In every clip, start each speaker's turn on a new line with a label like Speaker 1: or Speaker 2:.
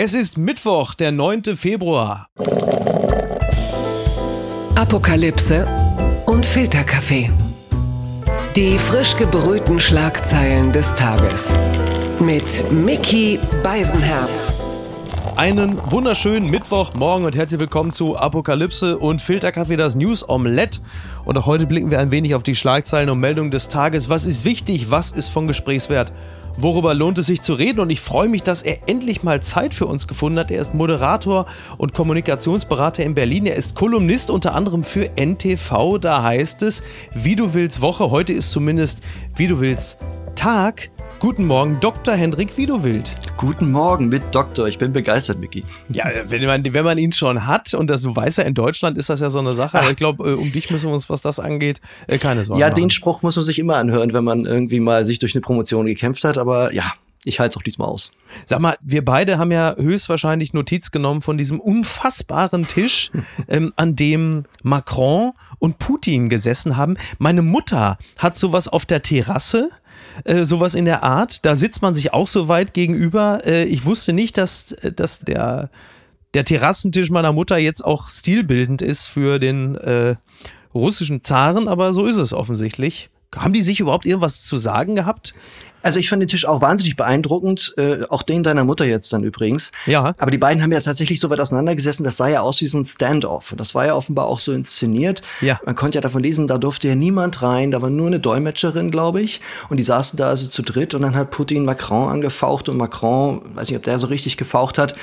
Speaker 1: Es ist Mittwoch, der 9. Februar.
Speaker 2: Apokalypse und Filterkaffee. Die frisch gebrühten Schlagzeilen des Tages. Mit Mickey Beisenherz.
Speaker 1: Einen wunderschönen Mittwochmorgen und herzlich willkommen zu Apokalypse und Filterkaffee, das News Omelette. Und auch heute blicken wir ein wenig auf die Schlagzeilen und Meldungen des Tages. Was ist wichtig? Was ist von Gesprächswert? Worüber lohnt es sich zu reden? Und ich freue mich, dass er endlich mal Zeit für uns gefunden hat. Er ist Moderator und Kommunikationsberater in Berlin. Er ist Kolumnist unter anderem für NTV. Da heißt es, wie du willst Woche. Heute ist zumindest wie du willst Tag. Guten Morgen, Dr. Hendrik Widowild.
Speaker 3: Guten Morgen mit Doktor. Ich bin begeistert, Micky.
Speaker 1: Ja, wenn man, wenn man ihn schon hat und das, du weißt ja, in Deutschland ist das ja so eine Sache. Aber ich glaube, äh, um dich müssen wir uns, was das angeht, äh, keine Sorgen
Speaker 3: Ja,
Speaker 1: machen.
Speaker 3: den Spruch muss man sich immer anhören, wenn man irgendwie mal sich durch eine Promotion gekämpft hat. Aber ja, ich halte es auch diesmal aus.
Speaker 1: Sag mal, wir beide haben ja höchstwahrscheinlich Notiz genommen von diesem unfassbaren Tisch, ähm, an dem Macron und Putin gesessen haben. Meine Mutter hat sowas auf der Terrasse. Äh, sowas in der Art. Da sitzt man sich auch so weit gegenüber. Äh, ich wusste nicht, dass, dass der, der Terrassentisch meiner Mutter jetzt auch stilbildend ist für den äh, russischen Zaren, aber so ist es offensichtlich. Haben die sich überhaupt irgendwas zu sagen gehabt?
Speaker 3: Also ich fand den Tisch auch wahnsinnig beeindruckend, äh, auch den deiner Mutter jetzt dann übrigens.
Speaker 1: Ja.
Speaker 3: Aber die beiden haben ja tatsächlich so weit auseinandergesessen, das sah ja aus wie so ein Standoff. Das war ja offenbar auch so inszeniert.
Speaker 1: Ja.
Speaker 3: Man konnte ja davon lesen, da durfte ja niemand rein, da war nur eine Dolmetscherin, glaube ich. Und die saßen da also zu dritt und dann hat Putin Macron angefaucht und Macron, weiß nicht, ob der so richtig gefaucht hat.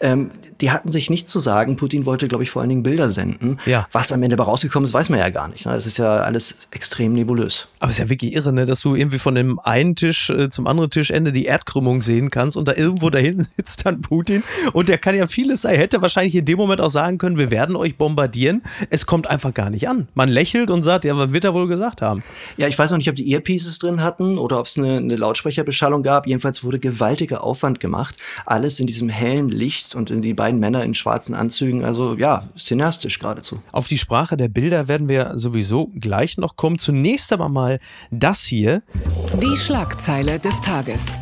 Speaker 3: Ähm, die hatten sich nichts zu sagen. Putin wollte, glaube ich, vor allen Dingen Bilder senden.
Speaker 1: Ja.
Speaker 3: Was am Ende dabei rausgekommen ist, weiß man ja gar nicht. Ne? Das ist ja alles extrem nebulös.
Speaker 1: Aber es ist ja wirklich irre, ne, dass du irgendwie von dem einen Tisch äh, zum anderen Tischende die Erdkrümmung sehen kannst und da irgendwo dahin sitzt dann Putin und der kann ja vieles sein. Er hätte wahrscheinlich in dem Moment auch sagen können, wir werden euch bombardieren. Es kommt einfach gar nicht an. Man lächelt und sagt, ja, was wird er wohl gesagt haben?
Speaker 3: Ja, ich weiß noch nicht, ob die Earpieces drin hatten oder ob es eine, eine Lautsprecherbeschallung gab. Jedenfalls wurde gewaltiger Aufwand gemacht. Alles in diesem hellen Licht und in die beiden Männer in schwarzen Anzügen. Also ja, cineastisch geradezu.
Speaker 1: Auf die Sprache der Bilder werden wir sowieso gleich noch kommen. Zunächst aber mal das hier.
Speaker 2: Die Schlagzeile des Tages.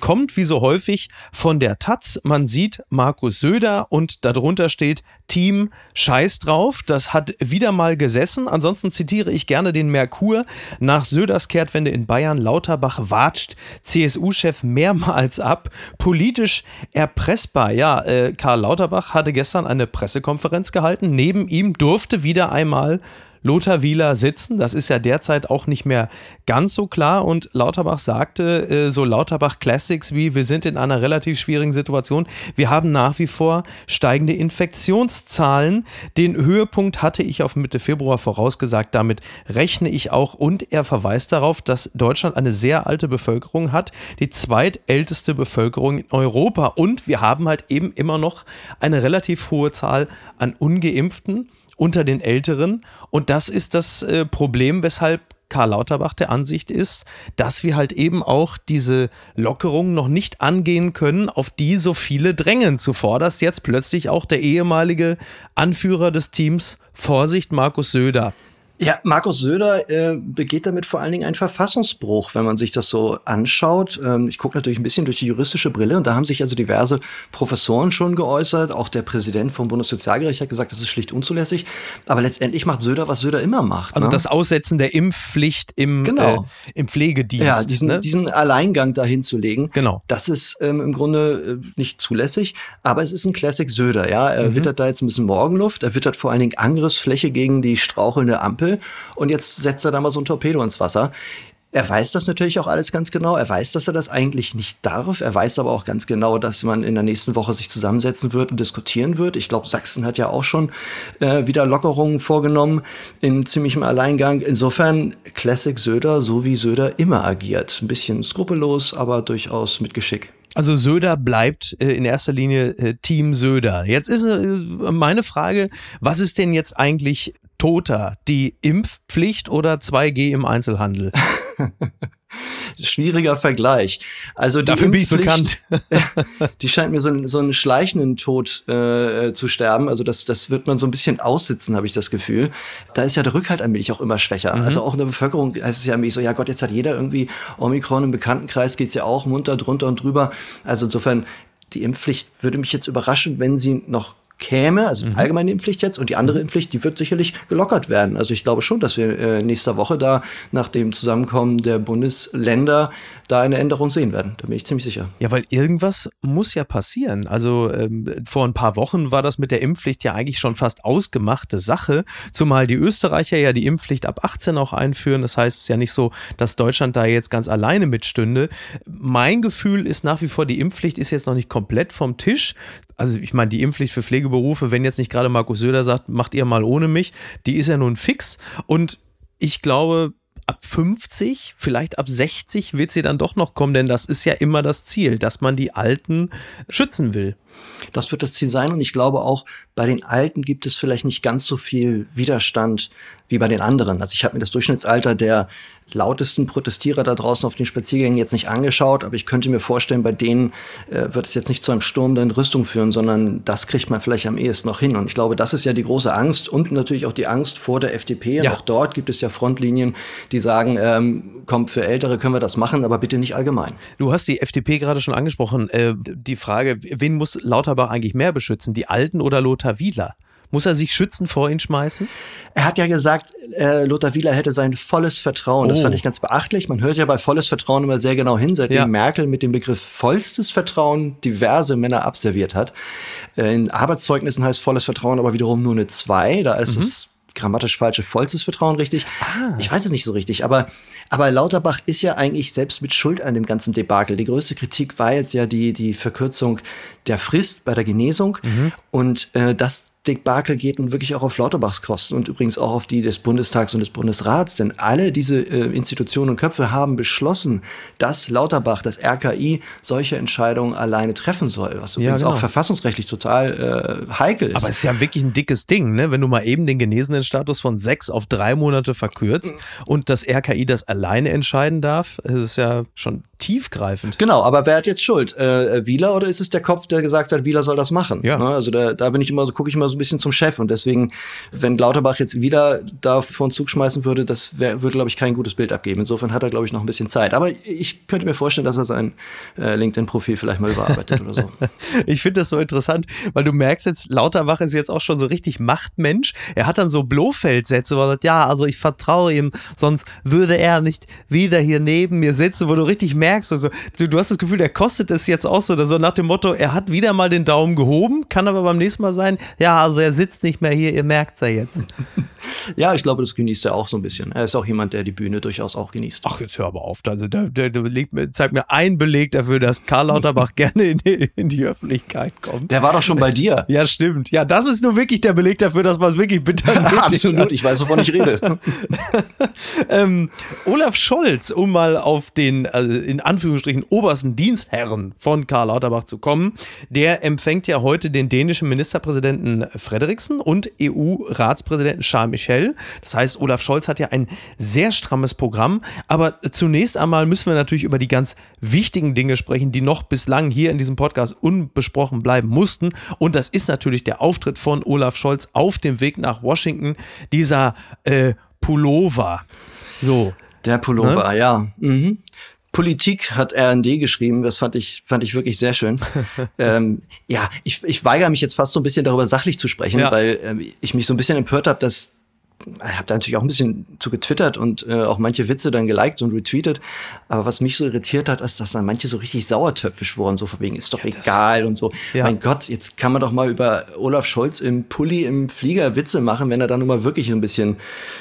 Speaker 1: kommt wie so häufig von der Taz. Man sieht Markus Söder und darunter steht Team Scheiß drauf. Das hat wieder mal gesessen. Ansonsten zitiere ich gerne den Merkur. Nach Söders Kehrtwende in Bayern, Lauterbach watscht CSU-Chef mehrmals ab. Politisch erpressbar. Ja, äh, Karl Lauterbach hatte gestern eine Pressekonferenz gehalten. Neben ihm durfte wieder einmal Lothar Wieler sitzen. Das ist ja derzeit auch nicht mehr ganz so klar. Und Lauterbach sagte, äh, so Lauterbach Classics wie, wir sind in einer relativ schwierigen Situation. Wir haben nach wie vor steigende Infektionszahlen. Den Höhepunkt hatte ich auf Mitte Februar vorausgesagt. Damit rechne ich auch. Und er verweist darauf, dass Deutschland eine sehr alte Bevölkerung hat. Die zweitälteste Bevölkerung in Europa. Und wir haben halt eben immer noch eine relativ hohe Zahl an Ungeimpften unter den Älteren. Und das ist das äh, Problem, weshalb Karl Lauterbach der Ansicht ist, dass wir halt eben auch diese Lockerung noch nicht angehen können, auf die so viele drängen. Zuvorderst jetzt plötzlich auch der ehemalige Anführer des Teams, Vorsicht, Markus Söder.
Speaker 3: Ja, Markus Söder äh, begeht damit vor allen Dingen einen Verfassungsbruch, wenn man sich das so anschaut. Ähm, ich gucke natürlich ein bisschen durch die juristische Brille und da haben sich also diverse Professoren schon geäußert. Auch der Präsident vom Bundessozialgericht hat gesagt, das ist schlicht unzulässig. Aber letztendlich macht Söder, was Söder immer macht.
Speaker 1: Also
Speaker 3: ne?
Speaker 1: das Aussetzen der Impfpflicht im,
Speaker 3: Genau.
Speaker 1: äh, im Pflegedienst.
Speaker 3: ja, diesen,
Speaker 1: ne?
Speaker 3: diesen Alleingang dahin zu legen,
Speaker 1: Genau.
Speaker 3: das ist ähm, im Grunde äh, nicht zulässig. Aber es ist ein Classic Söder. Ja, er
Speaker 1: Mhm.
Speaker 3: wittert da jetzt ein bisschen Morgenluft. Er wittert vor allen Dingen Angriffsfläche gegen die strauchelnde Ampel. Und jetzt setzt er da mal so ein Torpedo ins Wasser. Er weiß das natürlich auch alles ganz genau. Er weiß, dass er das eigentlich nicht darf. Er weiß aber auch ganz genau, dass man in der nächsten Woche sich zusammensetzen wird und diskutieren wird. Ich glaube, Sachsen hat ja auch schon äh, wieder Lockerungen vorgenommen in ziemlichem Alleingang. Insofern Classic Söder, so wie Söder immer agiert. Ein bisschen skrupellos, aber durchaus mit Geschick.
Speaker 1: Also Söder bleibt äh, in erster Linie äh, Team Söder. Jetzt ist äh, meine Frage, was ist denn jetzt eigentlich toter? Die Impfpflicht oder 2G im Einzelhandel?
Speaker 3: Schwieriger Vergleich. Also die
Speaker 1: Dafür
Speaker 3: Impfpflicht, die scheint mir so, einen- so einen schleichenden Tod äh, zu sterben. Also das, das wird man so ein bisschen aussitzen, habe ich das Gefühl. Da ist ja der Rückhalt allmählich auch immer schwächer.
Speaker 1: Mhm.
Speaker 3: Also auch in der Bevölkerung heißt es ja allmählich so, ja Gott, jetzt hat jeder irgendwie Omikron im Bekanntenkreis, geht's ja auch munter drunter und drüber. Also insofern die Impfpflicht würde mich jetzt überraschen, wenn sie noch käme, also die mhm. allgemeine Impfpflicht jetzt und die andere. Impfpflicht, die wird sicherlich gelockert werden. Also ich glaube schon, dass wir äh, nächste Woche da nach dem Zusammenkommen der Bundesländer da eine Änderung sehen werden. Da bin ich ziemlich sicher.
Speaker 1: Ja, weil irgendwas muss ja passieren. Also ähm, vor ein paar Wochen war das mit der Impfpflicht ja eigentlich schon fast ausgemachte Sache, zumal die Österreicher ja die Impfpflicht ab 18 auch einführen. Das heißt, es ist ja nicht so, dass Deutschland da jetzt ganz alleine mitstünde. Mein Gefühl ist nach wie vor, die Impfpflicht ist jetzt noch nicht komplett vom Tisch also ich meine, die Impfpflicht für Pflegeberufe, wenn jetzt nicht gerade Markus Söder sagt, macht ihr mal ohne mich, die ist ja nun fix. Und ich glaube, ab 50, vielleicht ab 60 wird sie dann doch noch kommen, denn das ist ja immer das Ziel, dass man die Alten schützen will.
Speaker 3: Das wird das Ziel sein und ich glaube auch, bei den Alten gibt es vielleicht nicht ganz so viel Widerstand wie bei den anderen. Also ich habe mir das Durchschnittsalter der lautesten Protestierer da draußen auf den Spaziergängen jetzt nicht angeschaut, aber ich könnte mir vorstellen, bei denen äh, wird es jetzt nicht zu einem Sturm der Rüstung führen, sondern das kriegt man vielleicht am ehesten noch hin. Und ich glaube, das ist ja die große Angst und natürlich auch die Angst vor der FDP. Ja. auch dort gibt es ja Frontlinien, die sagen, ähm, komm, für Ältere können wir das machen, aber bitte nicht allgemein.
Speaker 1: Du hast die FDP gerade schon angesprochen. Äh, die Frage, wen muss Lauterbach eigentlich mehr beschützen, die Alten oder Lothar Wieler? Muss er sich schützen vor ihn schmeißen?
Speaker 3: Er hat ja gesagt, äh, Lothar Wieler hätte sein volles Vertrauen. Oh. Das fand ich ganz beachtlich. Man hört ja bei volles Vertrauen immer sehr genau hin, seitdem ja. Merkel mit dem Begriff vollstes Vertrauen diverse Männer abserviert hat. Äh, in Arbeitszeugnissen heißt volles Vertrauen aber wiederum nur eine 2. Da ist mhm. es grammatisch falsche vollstes Vertrauen richtig. Ah. Ich weiß es nicht so richtig, aber, aber Lauterbach ist ja eigentlich selbst mit Schuld an dem ganzen Debakel. Die größte Kritik war jetzt ja die, die Verkürzung der Frist bei der Genesung mhm. und äh, das Dick Barkel geht nun wirklich auch auf Lauterbachs Kosten und übrigens auch auf die des Bundestags und des Bundesrats, denn alle diese äh, Institutionen und Köpfe haben beschlossen, dass Lauterbach, das RKI, solche Entscheidungen alleine treffen soll, was übrigens ja, genau. auch verfassungsrechtlich total äh, heikel ist.
Speaker 1: Aber es ist ja wirklich ein dickes Ding, ne? wenn du mal eben den genesenen Status von sechs auf drei Monate verkürzt und das RKI das alleine entscheiden darf, ist es ja schon tiefgreifend.
Speaker 3: Genau, aber wer hat jetzt Schuld? Äh, Wieler oder ist es der Kopf, der gesagt hat, Wieler soll das machen? Ja. Ne? Also da, da bin ich immer so, gucke ich immer so ein bisschen zum Chef und deswegen, wenn Lauterbach jetzt wieder da vor den Zug schmeißen würde, das wär, würde, glaube ich, kein gutes Bild abgeben. Insofern hat er, glaube ich, noch ein bisschen Zeit. Aber ich könnte mir vorstellen, dass er sein äh, LinkedIn-Profil vielleicht mal überarbeitet oder so.
Speaker 1: Ich finde das so interessant, weil du merkst jetzt, Lauterbach ist jetzt auch schon so richtig Machtmensch. Er hat dann so Blofeld-Sätze, wo er sagt, ja, also ich vertraue ihm, sonst würde er nicht wieder hier neben mir sitzen, wo du richtig merkst. Also, du, du hast das Gefühl, der kostet es jetzt auch so, so nach dem Motto, er hat wieder mal den Daumen gehoben, kann aber beim nächsten Mal sein, ja, also er sitzt nicht mehr hier, ihr merkt es ja jetzt.
Speaker 3: ja, ich glaube, das genießt er auch so ein bisschen. Er ist auch jemand, der die Bühne durchaus auch genießt.
Speaker 1: Ach, jetzt hör aber auf. Also, der, der, der legt, zeigt mir einen Beleg dafür, dass Karl Lauterbach gerne in die, in die Öffentlichkeit kommt.
Speaker 3: Der war doch schon bei dir.
Speaker 1: Ja, stimmt. Ja, das ist nur wirklich der Beleg dafür, dass man es wirklich bitter
Speaker 3: Absolut, ich weiß, wovon ich rede.
Speaker 1: ähm, Olaf Scholz, um mal auf den also in Anführungsstrichen obersten Dienstherren von Karl Lauterbach zu kommen. Der empfängt ja heute den dänischen Ministerpräsidenten Frederiksen und EU-Ratspräsidenten Charles Michel. Das heißt, Olaf Scholz hat ja ein sehr strammes Programm. Aber zunächst einmal müssen wir natürlich über die ganz wichtigen Dinge sprechen, die noch bislang hier in diesem Podcast unbesprochen bleiben mussten. Und das ist natürlich der Auftritt von Olaf Scholz auf dem Weg nach Washington. Dieser äh, Pullover. So.
Speaker 3: Der Pullover, ne? ja. Mhm. Politik hat RND geschrieben, das fand ich, fand ich wirklich sehr schön. ähm, ja, ich, ich weigere mich jetzt fast so ein bisschen darüber sachlich zu sprechen, ja. weil ähm, ich mich so ein bisschen empört habe, dass ich habe da natürlich auch ein bisschen zu getwittert und äh, auch manche Witze dann geliked und retweetet. Aber was mich so irritiert hat, ist, dass dann manche so richtig sauertöpfisch wurden, so von wegen, ist doch ja, egal und so. Ja. Mein Gott, jetzt kann man doch mal über Olaf Scholz im Pulli im Flieger Witze machen, wenn er dann nun mal wirklich ein bisschen,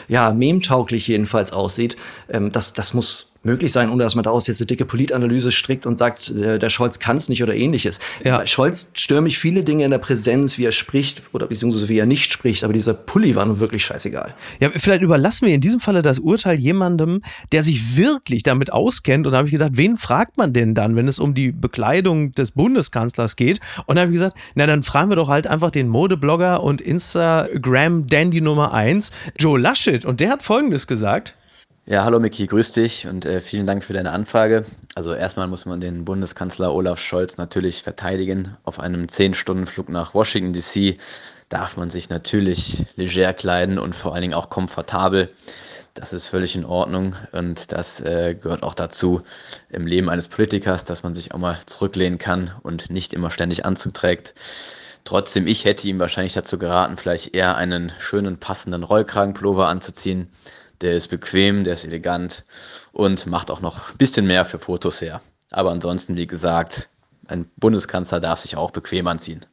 Speaker 3: ja, memtauglich jedenfalls aussieht. Ähm, das, das muss möglich sein, ohne dass man daraus jetzt eine dicke Politanalyse strickt und sagt, äh, der Scholz kann es nicht oder ähnliches. Ja. Bei Scholz stören mich viele Dinge in der Präsenz, wie er spricht oder beziehungsweise wie er nicht spricht, aber dieser Pulli war nun wirklich scheißegal.
Speaker 1: Ja, vielleicht überlassen wir in diesem Falle das Urteil jemandem, der sich wirklich damit auskennt. Und da habe ich gedacht, wen fragt man denn dann, wenn es um die Bekleidung des Bundeskanzlers geht? Und da habe ich gesagt, na dann fragen wir doch halt einfach den Modeblogger und Instagram-Dandy Nummer 1, Joe Laschet. Und der hat Folgendes gesagt.
Speaker 4: Ja, hallo Miki, grüß dich und äh, vielen Dank für deine Anfrage. Also erstmal muss man den Bundeskanzler Olaf Scholz natürlich verteidigen. Auf einem 10-Stunden-Flug nach Washington DC darf man sich natürlich leger kleiden und vor allen Dingen auch komfortabel. Das ist völlig in Ordnung und das äh, gehört auch dazu im Leben eines Politikers, dass man sich auch mal zurücklehnen kann und nicht immer ständig Anzug trägt. Trotzdem, ich hätte ihm wahrscheinlich dazu geraten, vielleicht eher einen schönen passenden Rollkragenpullover anzuziehen. Der ist bequem, der ist elegant und macht auch noch ein bisschen mehr für Fotos her. Aber ansonsten, wie gesagt, ein Bundeskanzler darf sich auch bequem anziehen.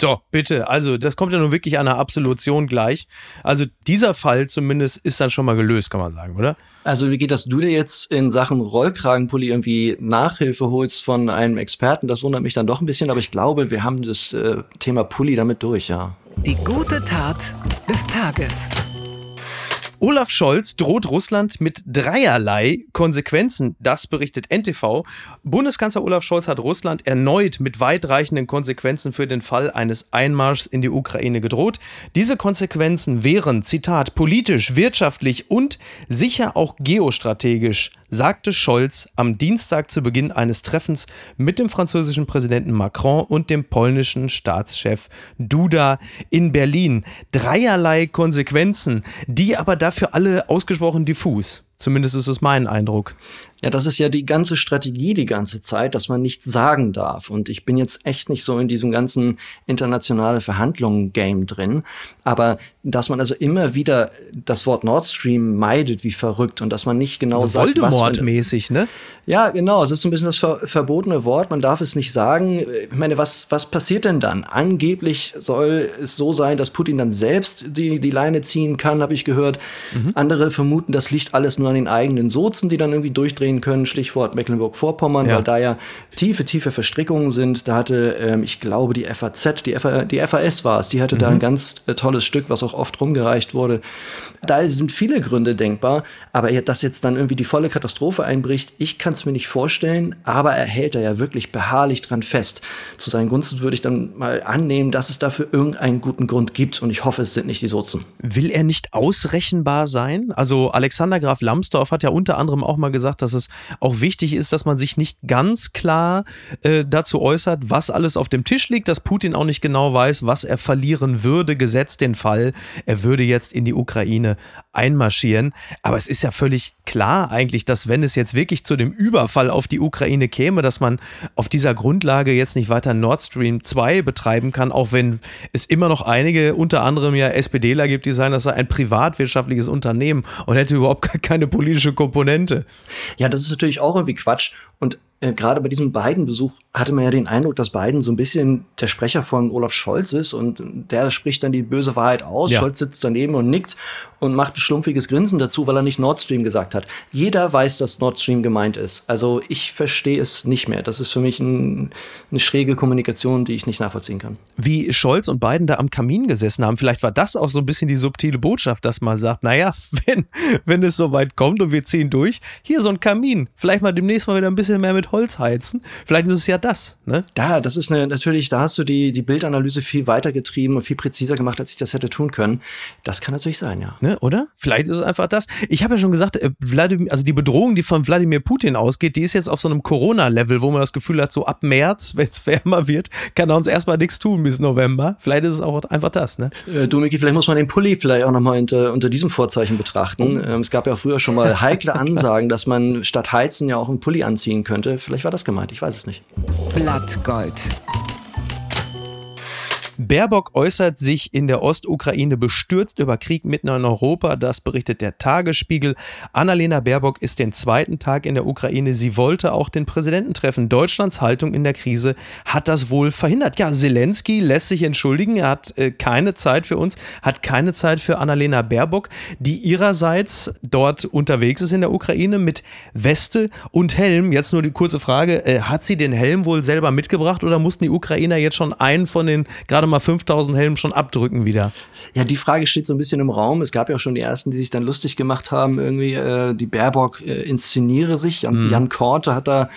Speaker 1: So, bitte. Also, das kommt ja nun wirklich an der Absolution gleich. Also, dieser Fall zumindest ist dann schon mal gelöst, kann man sagen, oder?
Speaker 3: Also, wie geht das, du dir jetzt in Sachen Rollkragenpulli irgendwie Nachhilfe holst von einem Experten? Das wundert mich dann doch ein bisschen, aber ich glaube, wir haben das äh, Thema Pulli damit durch, ja.
Speaker 2: Die gute Tat des Tages.
Speaker 1: Olaf Scholz droht Russland mit dreierlei Konsequenzen. Das berichtet NTV. Bundeskanzler Olaf Scholz hat Russland erneut mit weitreichenden Konsequenzen für den Fall eines Einmarschs in die Ukraine gedroht. Diese Konsequenzen wären, Zitat, politisch, wirtschaftlich und sicher auch geostrategisch sagte Scholz am Dienstag zu Beginn eines Treffens mit dem französischen Präsidenten Macron und dem polnischen Staatschef Duda in Berlin. Dreierlei Konsequenzen, die aber dafür alle ausgesprochen diffus. Zumindest ist es mein Eindruck.
Speaker 3: Ja, das ist ja die ganze Strategie die ganze Zeit, dass man nichts sagen darf. Und ich bin jetzt echt nicht so in diesem ganzen internationale Verhandlungen-Game drin. Aber dass man also immer wieder das Wort Nord Stream meidet wie verrückt und dass man nicht genau
Speaker 1: also
Speaker 3: sagt,
Speaker 1: was mäßig, ne?
Speaker 3: Ja, genau. Es ist so ein bisschen das ver verbotene Wort. Man darf es nicht sagen. Ich meine, was, was passiert denn dann? Angeblich soll es so sein, dass Putin dann selbst die, die Leine ziehen kann, habe ich gehört. Mhm. Andere vermuten, das liegt alles nur an den eigenen Sozen, die dann irgendwie durchdrehen gehen können, Stichwort Mecklenburg-Vorpommern, ja. weil da ja tiefe, tiefe Verstrickungen sind. Da hatte, ähm, ich glaube, die FAZ, die, FA, die FAS war es, die hatte mhm. da ein ganz äh, tolles Stück, was auch oft rumgereicht wurde. Da sind viele Gründe denkbar, aber dass jetzt dann irgendwie die volle Katastrophe einbricht, ich kann es mir nicht vorstellen, aber er hält da ja wirklich beharrlich dran fest. Zu seinen Gunsten würde ich dann mal annehmen, dass es dafür irgendeinen guten Grund gibt und ich hoffe, es sind nicht die Sozen.
Speaker 1: Will er nicht ausrechenbar sein? Also Alexander Graf Lambsdorff hat ja unter anderem auch mal gesagt, dass es es auch wichtig ist, dass man sich nicht ganz klar äh, dazu äußert, was alles auf dem Tisch liegt, dass Putin auch nicht genau weiß, was er verlieren würde, gesetzt den Fall, er würde jetzt in die Ukraine einmarschieren. Aber es ist ja völlig klar eigentlich, dass wenn es jetzt wirklich zu dem Überfall auf die Ukraine käme, dass man auf dieser Grundlage jetzt nicht weiter Nord Stream 2 betreiben kann, auch wenn es immer noch einige, unter anderem ja SPDler gibt, die sagen, das sei ein privatwirtschaftliches Unternehmen und hätte überhaupt keine politische Komponente.
Speaker 3: Ja, das ist natürlich auch irgendwie Quatsch. Und äh, gerade bei diesem Biden-Besuch hatte man ja den Eindruck, dass Biden so ein bisschen der Sprecher von Olaf Scholz ist und der spricht dann die böse Wahrheit aus. Ja. Scholz sitzt daneben und nickt und macht ein schlumpfiges Grinsen dazu, weil er nicht Nord Stream gesagt hat. Jeder weiß, dass Nord Stream gemeint ist. Also ich verstehe es nicht mehr. Das ist für mich ein, eine schräge Kommunikation, die ich nicht nachvollziehen kann.
Speaker 1: Wie Scholz und Biden da am Kamin gesessen haben, vielleicht war das auch so ein bisschen die subtile Botschaft, dass man sagt, naja, wenn, wenn es so weit kommt und wir ziehen durch, hier so ein Kamin. Vielleicht mal demnächst mal wieder ein bisschen mehr mit Holz heizen. Vielleicht ist es ja das. Ne?
Speaker 3: Da, das ist eine, natürlich, da hast du die, die Bildanalyse viel weiter getrieben und viel präziser gemacht, als ich das hätte tun können. Das kann natürlich sein, ja.
Speaker 1: Ne, oder? Vielleicht ist es einfach das. Ich habe ja schon gesagt, äh, Wladimir, also die Bedrohung, die von Wladimir Putin ausgeht, die ist jetzt auf so einem Corona-Level, wo man das Gefühl hat, so ab März, wenn es wärmer wird, kann er uns erstmal nichts tun bis November. Vielleicht ist es auch einfach das, ne?
Speaker 3: Äh, du, Miki, vielleicht muss man den Pulli vielleicht auch nochmal unter, unter diesem Vorzeichen betrachten. Oh. Ähm, es gab ja früher schon mal heikle Ansagen, dass man statt Heizen ja auch einen Pulli anziehen könnte. Vielleicht war das gemeint, ich weiß es nicht.
Speaker 2: Blattgold.
Speaker 1: Baerbock äußert sich in der Ostukraine bestürzt über Krieg mitten in Europa. Das berichtet der Tagesspiegel. Annalena Baerbock ist den zweiten Tag in der Ukraine. Sie wollte auch den Präsidenten treffen. Deutschlands Haltung in der Krise hat das wohl verhindert. Ja, Zelensky lässt sich entschuldigen. Er hat äh, keine Zeit für uns, hat keine Zeit für Annalena Baerbock, die ihrerseits dort unterwegs ist in der Ukraine mit Weste und Helm. Jetzt nur die kurze Frage: äh, Hat sie den Helm wohl selber mitgebracht oder mussten die Ukrainer jetzt schon einen von den gerade gerade mal 5000 Helmen schon abdrücken wieder?
Speaker 3: Ja, die Frage steht so ein bisschen im Raum. Es gab ja auch schon die ersten, die sich dann lustig gemacht haben, irgendwie, äh, die Baerbock äh, inszeniere sich. Jan, mhm. Jan Korte hat da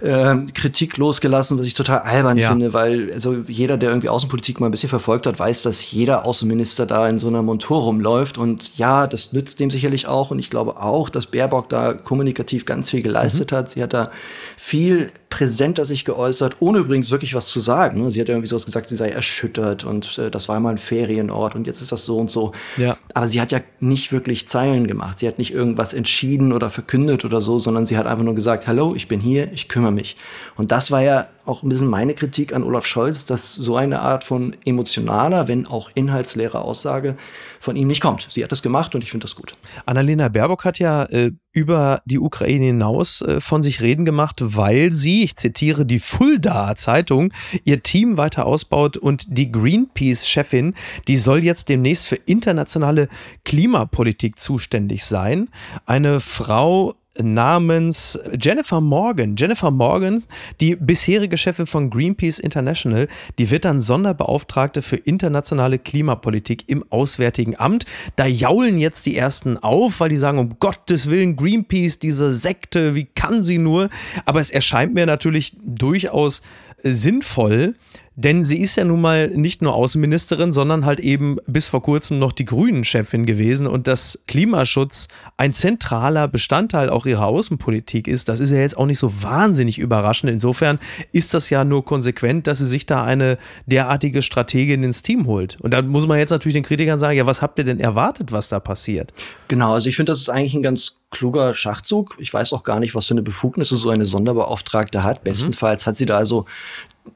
Speaker 3: äh, Kritik losgelassen, was ich total albern
Speaker 1: Ja.
Speaker 3: finde, weil also jeder, der irgendwie Außenpolitik mal ein bisschen verfolgt hat, weiß, dass jeder Außenminister da in so einer Montur rumläuft und ja, das nützt dem sicherlich auch und ich glaube auch, dass Baerbock da kommunikativ ganz viel geleistet hat. Sie hat da viel präsenter sich geäußert, ohne übrigens wirklich was zu sagen. ne? Sie hat irgendwie sowas gesagt, sie sei erschüttert und äh, das war mal ein Ferienort und jetzt ist das so und so.
Speaker 1: Ja.
Speaker 3: Aber sie hat ja nicht wirklich Zeilen gemacht. Sie hat nicht irgendwas entschieden oder verkündet oder so, sondern sie hat einfach nur gesagt, hallo, ich bin hier, ich kümmere mich. Und das war ja auch ein bisschen meine Kritik an Olaf Scholz, dass so eine Art von emotionaler, wenn auch inhaltsleerer Aussage von ihm nicht kommt. Sie hat das gemacht und ich finde das gut.
Speaker 1: Annalena Baerbock hat ja äh, über die Ukraine hinaus äh, von sich reden gemacht, weil sie, ich zitiere die Fulda Zeitung, ihr Team weiter ausbaut und die Greenpeace-Chefin, die soll jetzt demnächst für internationale Klimapolitik zuständig sein. Eine Frau namens Jennifer Morgan. Jennifer Morgan, die bisherige Chefin von Greenpeace International, die wird dann Sonderbeauftragte für internationale Klimapolitik im Auswärtigen Amt. Da jaulen jetzt die ersten auf, weil die sagen, um Gottes Willen, Greenpeace, diese Sekte, wie kann sie nur? Aber es erscheint mir natürlich durchaus sinnvoll, denn sie ist ja nun mal nicht nur Außenministerin, sondern halt eben bis vor kurzem noch die Grünen-Chefin gewesen und dass Klimaschutz ein zentraler Bestandteil auch ihrer Außenpolitik ist, das ist ja jetzt auch nicht so wahnsinnig überraschend. Insofern ist das ja nur konsequent, dass sie sich da eine derartige Strategin ins Team holt. Und da muss man jetzt natürlich den Kritikern sagen, ja, was habt ihr denn erwartet, was da passiert?
Speaker 3: Genau, also ich finde, das ist eigentlich ein ganz kluger Schachzug. Ich weiß auch gar nicht, was für eine Befugnisse so eine Sonderbeauftragte hat. Bestenfalls hat sie da also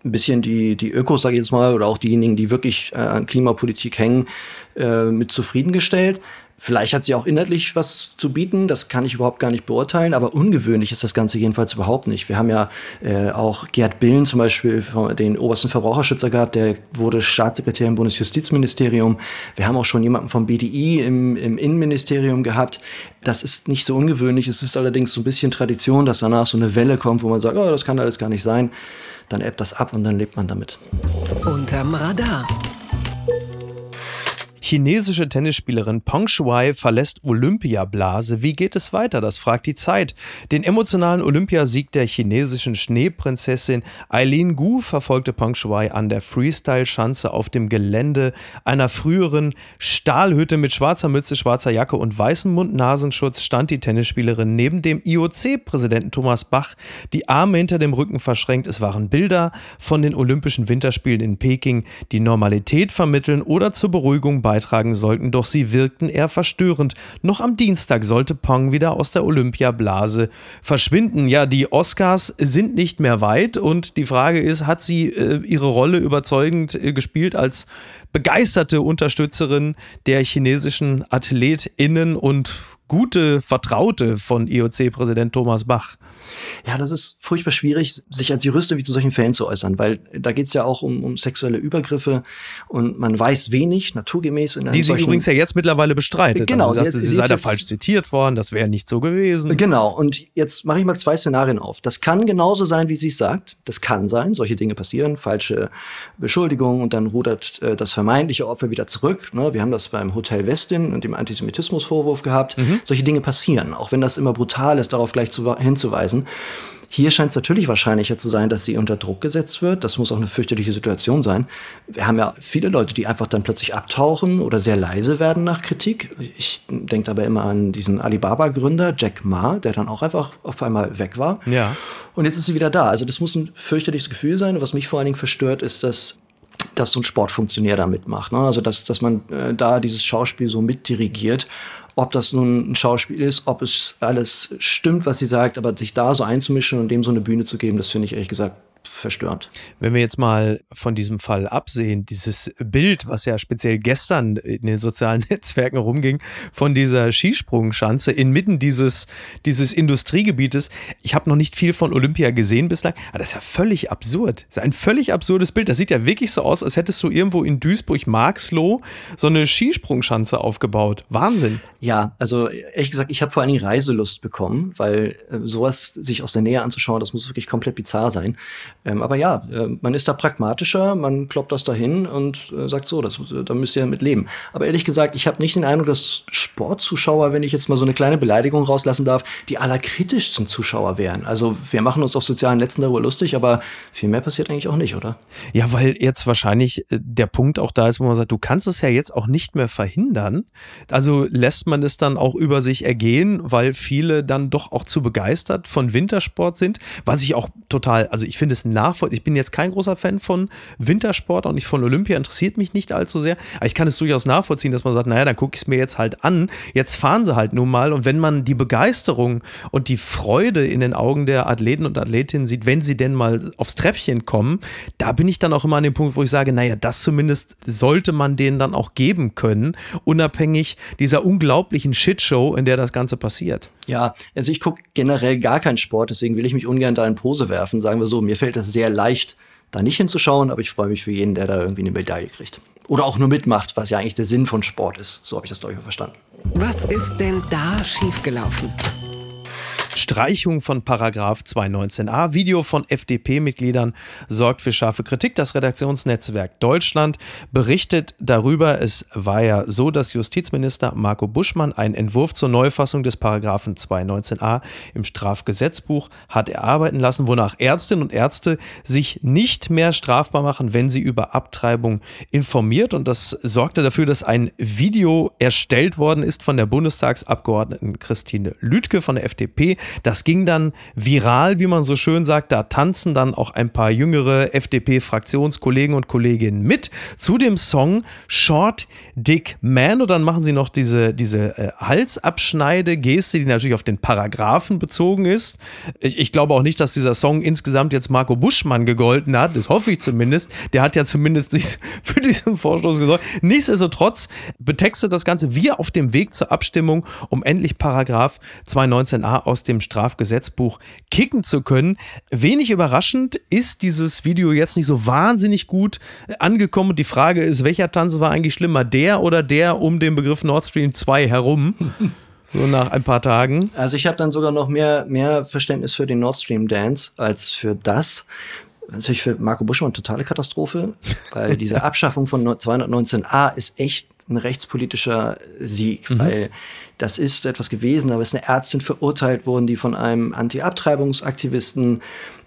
Speaker 3: ein bisschen die, die Ökos, sage ich jetzt mal, oder auch diejenigen, die wirklich äh, an Klimapolitik hängen, äh, mit zufriedengestellt. Vielleicht hat sie auch inhaltlich was zu bieten, das kann ich überhaupt gar nicht beurteilen, aber ungewöhnlich ist das Ganze jedenfalls überhaupt nicht. Wir haben ja äh, auch Gerd Billen zum Beispiel, den obersten Verbraucherschützer gehabt, der wurde Staatssekretär im Bundesjustizministerium. Wir haben auch schon jemanden vom BDI im, im Innenministerium gehabt. Das ist nicht so ungewöhnlich, es ist allerdings so ein bisschen Tradition, dass danach so eine Welle kommt, wo man sagt, oh, das kann alles gar nicht sein. Dann ebbt das ab und dann lebt man damit.
Speaker 2: Unterm Radar.
Speaker 1: Chinesische Tennisspielerin Peng Shuai verlässt Olympiablase. Wie geht es weiter? Das fragt die Zeit. Den emotionalen Olympiasieg der chinesischen Schneeprinzessin Eileen Gu verfolgte Peng Shuai an der Freestyle-Schanze auf dem Gelände einer früheren Stahlhütte mit schwarzer Mütze, schwarzer Jacke und weißem Mund-Nasenschutz stand die Tennisspielerin neben dem IOC-Präsidenten Thomas Bach, die Arme hinter dem Rücken verschränkt. Es waren Bilder von den Olympischen Winterspielen in Peking, die Normalität vermitteln oder zur Beruhigung beitragen sollten, doch sie wirkten eher verstörend. Noch am Dienstag sollte Pong wieder aus der Olympiablase verschwinden. Ja, die Oscars sind nicht mehr weit und die Frage ist, hat sie äh, ihre Rolle überzeugend äh, gespielt als begeisterte Unterstützerin der chinesischen AthletInnen und gute Vertraute von IOC-Präsident Thomas Bach?
Speaker 3: Ja, das ist furchtbar schwierig, sich als Jurist irgendwie zu solchen Fällen zu äußern, weil da geht es ja auch um, um sexuelle Übergriffe und man weiß wenig, naturgemäß in
Speaker 1: Die sie übrigens ja jetzt mittlerweile bestreitet.
Speaker 3: Genau,
Speaker 1: Also sie, sagte,
Speaker 3: jetzt-
Speaker 1: sie, sei da falsch zitiert worden, das wäre nicht so gewesen.
Speaker 3: Genau, und jetzt mache ich mal zwei Szenarien auf. Das kann genauso sein, wie sie es sagt. Das kann sein, solche Dinge passieren, falsche Beschuldigungen und dann rudert äh, das vermeintliche Opfer wieder zurück. Ne? Wir haben das beim Hotel Westin und dem Antisemitismusvorwurf gehabt. Solche Dinge passieren, auch wenn das immer brutal ist, darauf gleich zu, hinzuweisen. Hier scheint es natürlich wahrscheinlicher zu sein, dass sie unter Druck gesetzt wird. Das muss auch eine fürchterliche Situation sein. Wir haben ja viele Leute, die einfach dann plötzlich abtauchen oder sehr leise werden nach Kritik. Ich denke dabei immer an diesen Alibaba-Gründer Jack Ma, der dann auch einfach auf einmal weg war.
Speaker 1: Ja.
Speaker 3: Und jetzt ist sie wieder da. Also das muss ein fürchterliches Gefühl sein. Und was mich vor allen Dingen verstört, ist, dass dass so ein Sportfunktionär da mitmacht. Ne? Also dass, dass man äh, da dieses Schauspiel so mitdirigiert. Ob das nun ein Schauspiel ist, ob es alles stimmt, was sie sagt, aber sich da so einzumischen und dem so eine Bühne zu geben, das finde ich ehrlich gesagt verstörend.
Speaker 1: Wenn wir jetzt mal von diesem Fall absehen, dieses Bild, was ja speziell gestern in den sozialen Netzwerken rumging, von dieser Skisprungschanze inmitten dieses, dieses Industriegebietes. Ich habe noch nicht viel von Olympia gesehen bislang, aber das ist ja völlig absurd. Das ist ein völlig absurdes Bild. Das sieht ja wirklich so aus, als hättest du irgendwo in Duisburg-Marxloh so eine Skisprungschanze aufgebaut. Wahnsinn.
Speaker 3: Ja, also ehrlich gesagt, ich habe vor allen Dingen Reiselust bekommen, weil äh, sowas sich aus der Nähe anzuschauen, das muss wirklich komplett bizarr sein. Ähm, aber ja, äh, man ist da pragmatischer, man kloppt das dahin und äh, sagt so, das, da müsst ihr damit leben. Aber ehrlich gesagt, ich habe nicht den Eindruck, dass Sportzuschauer, wenn ich jetzt mal so eine kleine Beleidigung rauslassen darf, die allerkritischsten Zuschauer wären. Also wir machen uns auf sozialen Netzen darüber lustig, aber viel mehr passiert eigentlich auch nicht, oder?
Speaker 1: Ja, weil jetzt wahrscheinlich äh, der Punkt auch da ist, wo man sagt, du kannst es ja jetzt auch nicht mehr verhindern. Also lässt man es dann auch über sich ergehen, weil viele dann doch auch zu begeistert von Wintersport sind, was ich auch total, also ich finde es nachvollziehbar. Ich bin jetzt kein großer Fan von Wintersport, auch nicht von Olympia, interessiert mich nicht allzu sehr, aber ich kann es durchaus nachvollziehen, dass man sagt, naja, dann gucke ich es mir jetzt halt an. Jetzt fahren sie halt nun mal und wenn man die Begeisterung und die Freude in den Augen der Athleten und Athletinnen sieht, wenn sie denn mal aufs Treppchen kommen, da bin ich dann auch immer an dem Punkt, wo ich sage, naja, das zumindest sollte man denen dann auch geben können, unabhängig dieser unglaublichen Shitshow, in der das Ganze passiert.
Speaker 3: Ja, also ich gucke generell gar keinen Sport, deswegen will ich mich ungern da in Pose werfen. Sagen wir so, mir fällt das sehr leicht, da nicht hinzuschauen, aber ich freue mich für jeden, der da irgendwie eine Medaille kriegt. Oder auch nur mitmacht, was ja eigentlich der Sinn von Sport ist. So habe ich das, glaube ich, verstanden.
Speaker 2: Was ist denn da schiefgelaufen?
Speaker 1: Streichung von Paragraph 219a. Video von FDP-Mitgliedern sorgt für scharfe Kritik. Das Redaktionsnetzwerk Deutschland berichtet darüber. Es war ja so, dass Justizminister Marco Buschmann einen Entwurf zur Neufassung des Paragraphen 219a im Strafgesetzbuch hat erarbeiten lassen, wonach Ärztinnen und Ärzte sich nicht mehr strafbar machen, wenn sie über Abtreibung informiert. Und das sorgte dafür, dass ein Video erstellt worden ist von der Bundestagsabgeordneten Christine Lüdke von der FDP. Das ging dann viral, wie man so schön sagt. Da tanzen dann auch ein paar jüngere FDP-Fraktionskollegen und Kolleginnen mit zu dem Song Short Dick Man. Und dann machen sie noch diese, diese äh, Halsabschneide-Geste, die natürlich auf den Paragraphen bezogen ist. Ich, ich glaube auch nicht, dass dieser Song insgesamt jetzt Marco Buschmann gegolten hat. Das hoffe ich zumindest. Der hat ja zumindest sich für diesen Vorstoß gesorgt. Nichtsdestotrotz betextet das Ganze wir auf dem Weg zur Abstimmung, um endlich Paragraph 219a aus dem Strafgesetzbuch kicken zu können. Wenig überraschend ist dieses Video jetzt nicht so wahnsinnig gut angekommen. Und die Frage ist, welcher Tanz war eigentlich schlimmer? Der oder der um den Begriff Nord Stream 2 herum? So nach ein paar Tagen.
Speaker 3: Also ich habe dann sogar noch mehr, mehr Verständnis für den Nord Stream Dance als für das. Natürlich für Marco Buschmann totale Katastrophe, weil diese Abschaffung von 219a ist echt ein rechtspolitischer Sieg, mhm. weil das ist etwas gewesen, aber es ist eine Ärztin verurteilt worden, die von einem Anti-Abtreibungsaktivisten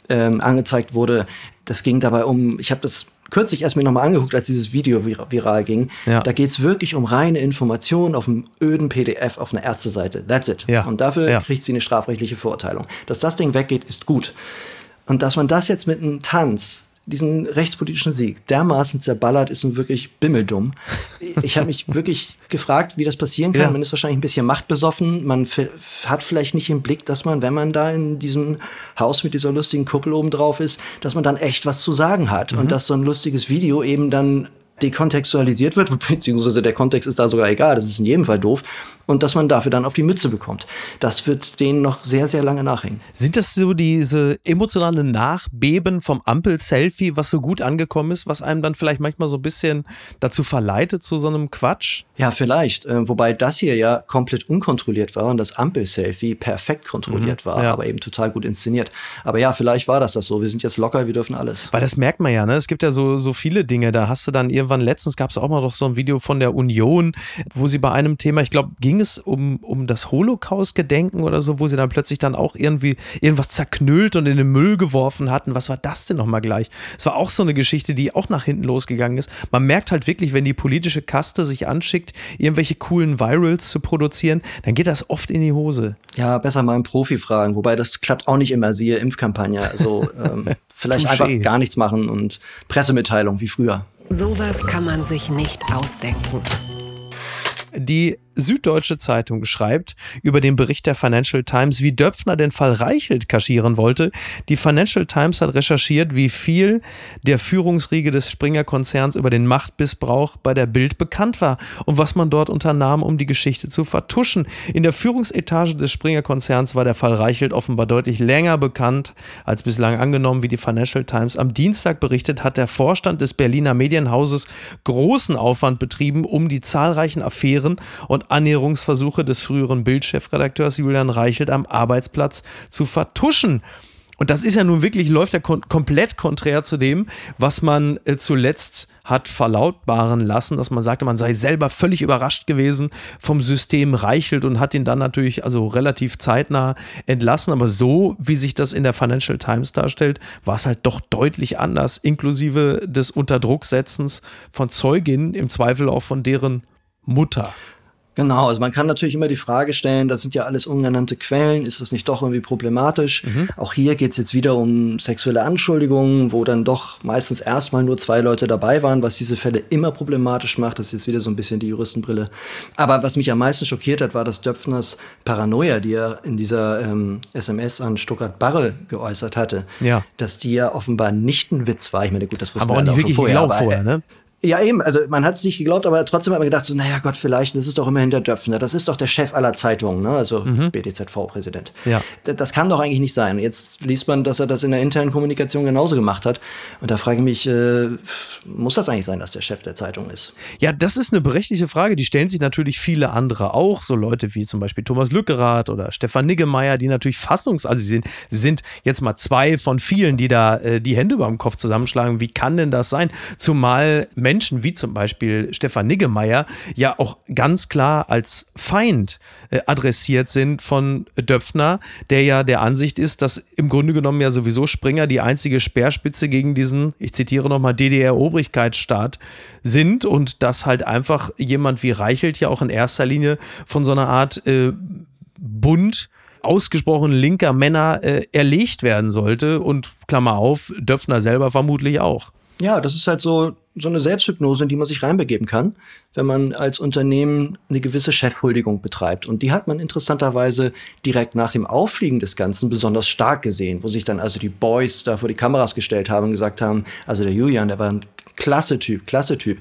Speaker 3: ähm, angezeigt wurde. Das ging dabei um, ich habe das kürzlich erst mir nochmal angeguckt, als dieses Video vir viral ging. Ja. Da geht's wirklich um reine Informationen auf einem öden PDF auf einer Ärzteseite. That's it. Ja. Und dafür ja. kriegt sie eine strafrechtliche Verurteilung. Dass das Ding weggeht, ist gut. Und dass man das jetzt mit einem Tanz diesen rechtspolitischen Sieg dermaßen zerballert, ist nun wirklich bimmeldumm. Ich habe mich wirklich gefragt, wie das passieren kann. Ja. Man ist wahrscheinlich ein bisschen machtbesoffen. Man hat vielleicht nicht im Blick, dass man, wenn man da in diesem Haus mit dieser lustigen Kuppel oben drauf ist, dass man dann echt was zu sagen hat. Mhm. Und dass so ein lustiges Video eben dann dekontextualisiert wird, beziehungsweise der Kontext ist da sogar egal, das ist in jedem Fall doof, und dass man dafür dann auf die Mütze bekommt. Das wird denen noch sehr, sehr lange nachhängen.
Speaker 1: Sind das so diese emotionale Nachbeben vom Ampel-Selfie, was so gut angekommen ist, was einem dann vielleicht manchmal so ein bisschen dazu verleitet zu so einem Quatsch?
Speaker 3: Ja, vielleicht. Äh, wobei das hier ja komplett unkontrolliert war und das Ampel-Selfie perfekt kontrolliert mhm, war, ja. aber eben total gut inszeniert. Aber ja, vielleicht war das das so. Wir sind jetzt locker, wir dürfen alles.
Speaker 1: Weil das merkt man ja, ne? Es gibt ja so, so viele Dinge. Da hast du dann irgendwann letztens gab es auch mal doch so ein Video von der Union, wo sie bei einem Thema, ich glaube, ging es um, um das Holocaust-Gedenken oder so, wo sie dann plötzlich dann auch irgendwie irgendwas zerknüllt und in den Müll geworfen hatten. Was war das denn nochmal gleich? Es war auch so eine Geschichte, die auch nach hinten losgegangen ist. Man merkt halt wirklich, wenn die politische Kaste sich anschickt, irgendwelche coolen Virals zu produzieren, dann geht das oft in die Hose.
Speaker 3: Ja, besser mal einen Profi fragen. Wobei das klappt auch nicht immer, siehe Impfkampagne. Also ähm, vielleicht einfach gar nichts machen und Pressemitteilung wie früher.
Speaker 2: Sowas kann man sich nicht ausdenken.
Speaker 1: Die Süddeutsche Zeitung schreibt über den Bericht der Financial Times, wie Döpfner den Fall Reichelt kaschieren wollte. Die Financial Times hat recherchiert, wie viel der Führungsriege des Springer-Konzerns über den Machtmissbrauch bei der Bild bekannt war und was man dort unternahm, um die Geschichte zu vertuschen. In der Führungsetage des Springer-Konzerns war der Fall Reichelt offenbar deutlich länger bekannt als bislang angenommen, wie die Financial Times am Dienstag berichtet hat. Der Vorstand des Berliner Medienhauses großen Aufwand betrieben, um die zahlreichen Affären und Annäherungsversuche des früheren Bildchefredakteurs Julian Reichelt am Arbeitsplatz zu vertuschen. Und das ist ja nun wirklich, läuft ja kom komplett konträr zu dem, was man äh, zuletzt hat verlautbaren lassen, dass man sagte, man sei selber völlig überrascht gewesen vom System Reichelt und hat ihn dann natürlich also relativ zeitnah entlassen. Aber so, wie sich das in der Financial Times darstellt, war es halt doch deutlich anders, inklusive des Unterdrucksetzens von Zeuginnen, im Zweifel auch von deren Mutter.
Speaker 3: Genau, also man kann natürlich immer die Frage stellen, das sind ja alles ungenannte Quellen, ist das nicht doch irgendwie problematisch? Mhm. Auch hier geht es jetzt wieder um sexuelle Anschuldigungen, wo dann doch meistens erstmal nur zwei Leute dabei waren, was diese Fälle immer problematisch macht. Das ist jetzt wieder so ein bisschen die Juristenbrille. Aber was mich am meisten schockiert hat, war, dass Döpfners Paranoia, die er in dieser ähm, SMS an Stuttgart Barre geäußert hatte, ja. dass die ja offenbar nicht ein Witz war. Ich meine, gut, das wussten
Speaker 1: aber
Speaker 3: wir
Speaker 1: auch nicht wirklich
Speaker 3: vorher,
Speaker 1: aber, vorher, ne?
Speaker 3: Ja, eben. Also man hat es nicht geglaubt, aber trotzdem hat man gedacht, so, naja Gott, vielleicht, das ist doch immer hinter Döpfner. Das ist doch der Chef aller Zeitungen, ne? also mhm. BDZV-Präsident. Ja. Das, das kann doch eigentlich nicht sein. Jetzt liest man, dass er das in der internen Kommunikation genauso gemacht hat. Und da frage ich mich, äh, muss das eigentlich sein, dass der Chef der Zeitung ist?
Speaker 1: Ja, das ist eine berechtigte Frage. Die stellen sich natürlich viele andere auch. So Leute wie zum Beispiel Thomas Lückerath oder Stefan Niggemeier, die natürlich fassungs-, also sie sind, sie sind jetzt mal zwei von vielen, die da äh, die Hände über dem Kopf zusammenschlagen. Wie kann denn das sein? Zumal Menschen wie zum Beispiel Stefan Niggemeier ja auch ganz klar als Feind äh, adressiert sind von Döpfner, der ja der Ansicht ist, dass im Grunde genommen ja sowieso Springer die einzige Speerspitze gegen diesen, ich zitiere nochmal, DDR-Obrigkeitsstaat sind und dass halt einfach jemand wie Reichelt ja auch in erster Linie von so einer Art äh, Bund ausgesprochen linker Männer äh, erlegt werden sollte und Klammer auf, Döpfner selber vermutlich auch.
Speaker 3: Ja, das ist halt so, so eine Selbsthypnose, in die man sich reinbegeben kann, wenn man als Unternehmen eine gewisse Chefhuldigung betreibt. Und die hat man interessanterweise direkt nach dem Auffliegen des Ganzen besonders stark gesehen, wo sich dann also die Boys da vor die Kameras gestellt haben und gesagt haben, also der Julian, der war ein klasse Typ, klasse Typ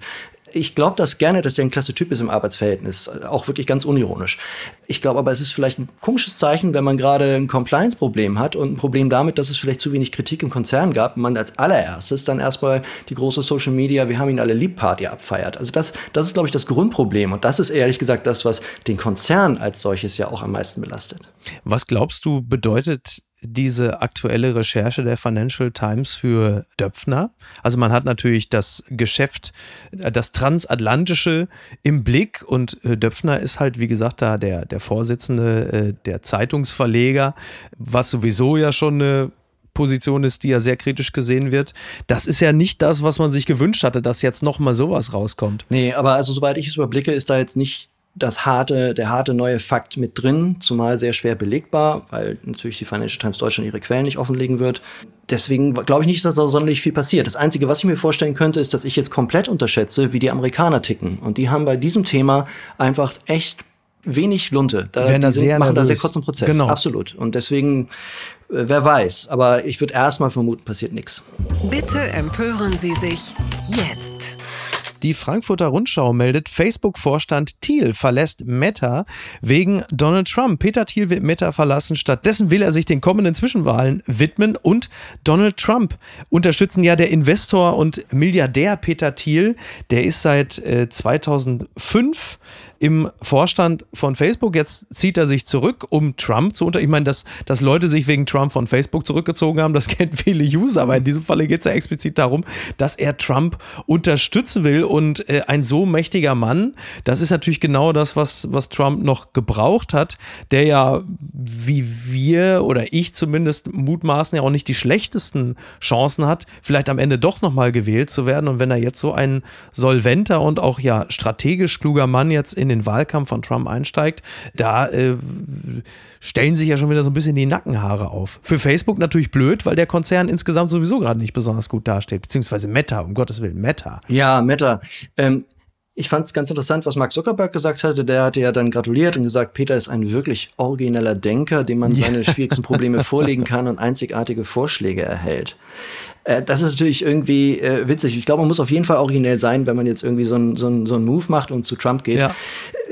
Speaker 3: ich glaube das gerne, dass der ein klasse Typ ist im Arbeitsverhältnis, auch wirklich ganz unironisch. Ich glaube aber, es ist vielleicht ein komisches Zeichen, wenn man gerade ein Compliance-Problem hat und ein Problem damit, dass es vielleicht zu wenig Kritik im Konzern gab und man als allererstes dann erstmal die große Social Media, wir haben ihn alle lieb Party abfeiert. Also das, das ist, glaube ich, das Grundproblem und das ist ehrlich gesagt das, was den Konzern als solches ja auch am meisten belastet.
Speaker 1: Was glaubst du, bedeutet diese aktuelle Recherche der Financial Times für Döpfner. Also man hat natürlich das Geschäft, äh, das Transatlantische im Blick und äh, Döpfner ist halt, wie gesagt, da der, der Vorsitzende äh, der Zeitungsverleger, was sowieso ja schon eine Position ist, die ja sehr kritisch gesehen wird. Das ist ja nicht das, was man sich gewünscht hatte, dass jetzt nochmal sowas rauskommt.
Speaker 3: Nee, aber also soweit ich es überblicke, ist da jetzt nicht das harte, der harte neue Fakt mit drin, zumal sehr schwer belegbar, weil natürlich die Financial Times Deutschland ihre Quellen nicht offenlegen wird. Deswegen glaube ich nicht, dass da sonderlich viel passiert. Das Einzige, was ich mir vorstellen könnte, ist, dass ich jetzt komplett unterschätze, wie die Amerikaner ticken. Und die haben bei diesem Thema einfach echt wenig Lunte.
Speaker 1: Da, die sind,
Speaker 3: machen da sehr kurzen Prozess. Genau. Absolut. Und deswegen, äh, wer weiß. Aber ich würde erstmal vermuten, passiert nichts.
Speaker 2: Bitte empören Sie sich jetzt.
Speaker 1: Die Frankfurter Rundschau meldet, Facebook-Vorstand Thiel verlässt Meta wegen Donald Trump. Peter Thiel wird Meta verlassen. Stattdessen will er sich den kommenden Zwischenwahlen widmen und Donald Trump unterstützen. Ja, der Investor und Milliardär Peter Thiel, der ist seit äh, 2005 im Vorstand von Facebook. Jetzt zieht er sich zurück, um Trump zu unter. Ich meine, dass, dass Leute sich wegen Trump von Facebook zurückgezogen haben, das kennt viele User, aber in diesem Falle geht es ja explizit darum, dass er Trump unterstützen will. Und äh, ein so mächtiger Mann, das ist natürlich genau das, was, was Trump noch gebraucht hat, der ja, wie wir oder ich zumindest mutmaßen, ja auch nicht die schlechtesten Chancen hat, vielleicht am Ende doch nochmal gewählt zu werden. Und wenn er jetzt so ein solventer und auch ja strategisch kluger Mann jetzt in in den Wahlkampf von Trump einsteigt, da äh, stellen sich ja schon wieder so ein bisschen die Nackenhaare auf. Für Facebook natürlich blöd, weil der Konzern insgesamt sowieso gerade nicht besonders gut dasteht, beziehungsweise Meta, um Gottes Willen, Meta.
Speaker 3: Ja, Meta. Ähm, ich fand es ganz interessant, was Mark Zuckerberg gesagt hatte. Der hatte ja dann gratuliert und gesagt, Peter ist ein wirklich origineller Denker, dem man seine schwierigsten Probleme vorlegen kann und einzigartige Vorschläge erhält. Äh, das ist natürlich irgendwie äh, witzig. Ich glaube, man muss auf jeden Fall originell sein, wenn man jetzt irgendwie so einen so so ein Move macht und zu Trump geht. Ja.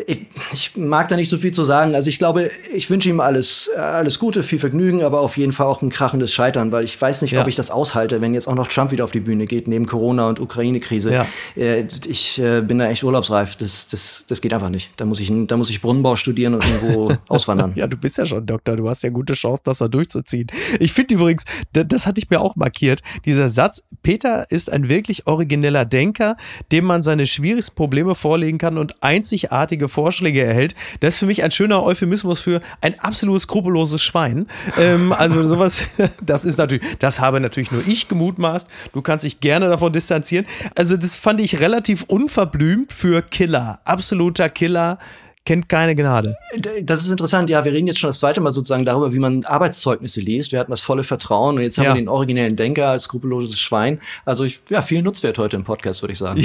Speaker 3: Ich, ich, mag da nicht so viel zu sagen. Also ich glaube, ich wünsche ihm alles, alles Gute, viel Vergnügen, aber auf jeden Fall auch ein krachendes Scheitern, weil ich weiß nicht, ja. ob ich das aushalte, wenn jetzt auch noch Trump wieder auf die Bühne geht, neben Corona und Ukraine-Krise. Ja. Äh, ich äh, bin da echt urlaubsreif. Das, das, das geht einfach nicht. Da muss ich, da muss ich Brunnenbau studieren und irgendwo auswandern.
Speaker 1: Ja, du bist ja schon Doktor. Du hast ja gute Chance, das da durchzuziehen. Ich finde übrigens, das hatte ich mir auch markiert, dieser Satz, Peter ist ein wirklich origineller Denker, dem man seine schwierigsten Probleme vorlegen kann und einzigartige Vorschläge erhält. Das ist für mich ein schöner Euphemismus für ein absolut skrupelloses Schwein. Ähm, also sowas, das ist natürlich, das habe natürlich nur ich gemutmaßt. Du kannst dich gerne davon distanzieren. Also das fand ich relativ unverblümt für Killer. Absoluter Killer kennt keine Gnade.
Speaker 3: Das ist interessant. Ja, wir reden jetzt schon das zweite Mal sozusagen darüber, wie man Arbeitszeugnisse liest. Wir hatten das volle Vertrauen und jetzt haben ja. wir den originellen Denker als skrupelloses Schwein. Also ich, ja, viel Nutzwert heute im Podcast, würde ich sagen.